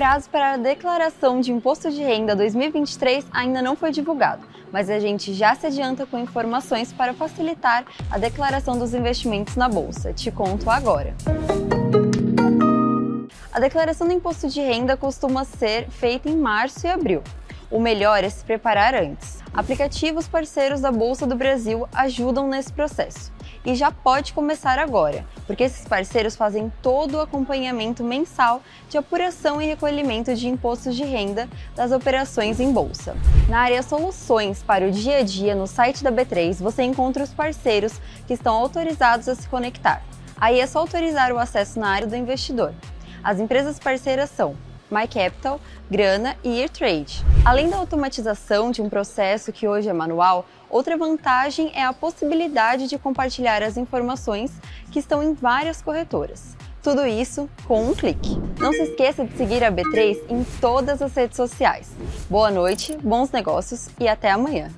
prazo para a declaração de imposto de renda 2023 ainda não foi divulgado, mas a gente já se adianta com informações para facilitar a declaração dos investimentos na bolsa. Te conto agora. A declaração do imposto de renda costuma ser feita em março e abril. O melhor é se preparar antes. Aplicativos parceiros da Bolsa do Brasil ajudam nesse processo. E já pode começar agora, porque esses parceiros fazem todo o acompanhamento mensal de apuração e recolhimento de impostos de renda das operações em bolsa. Na área Soluções para o dia a dia no site da B3, você encontra os parceiros que estão autorizados a se conectar. Aí é só autorizar o acesso na área do investidor. As empresas parceiras são MyCapital, Grana e EarTrade. Além da automatização de um processo que hoje é manual, outra vantagem é a possibilidade de compartilhar as informações que estão em várias corretoras. Tudo isso com um clique. Não se esqueça de seguir a B3 em todas as redes sociais. Boa noite, bons negócios e até amanhã.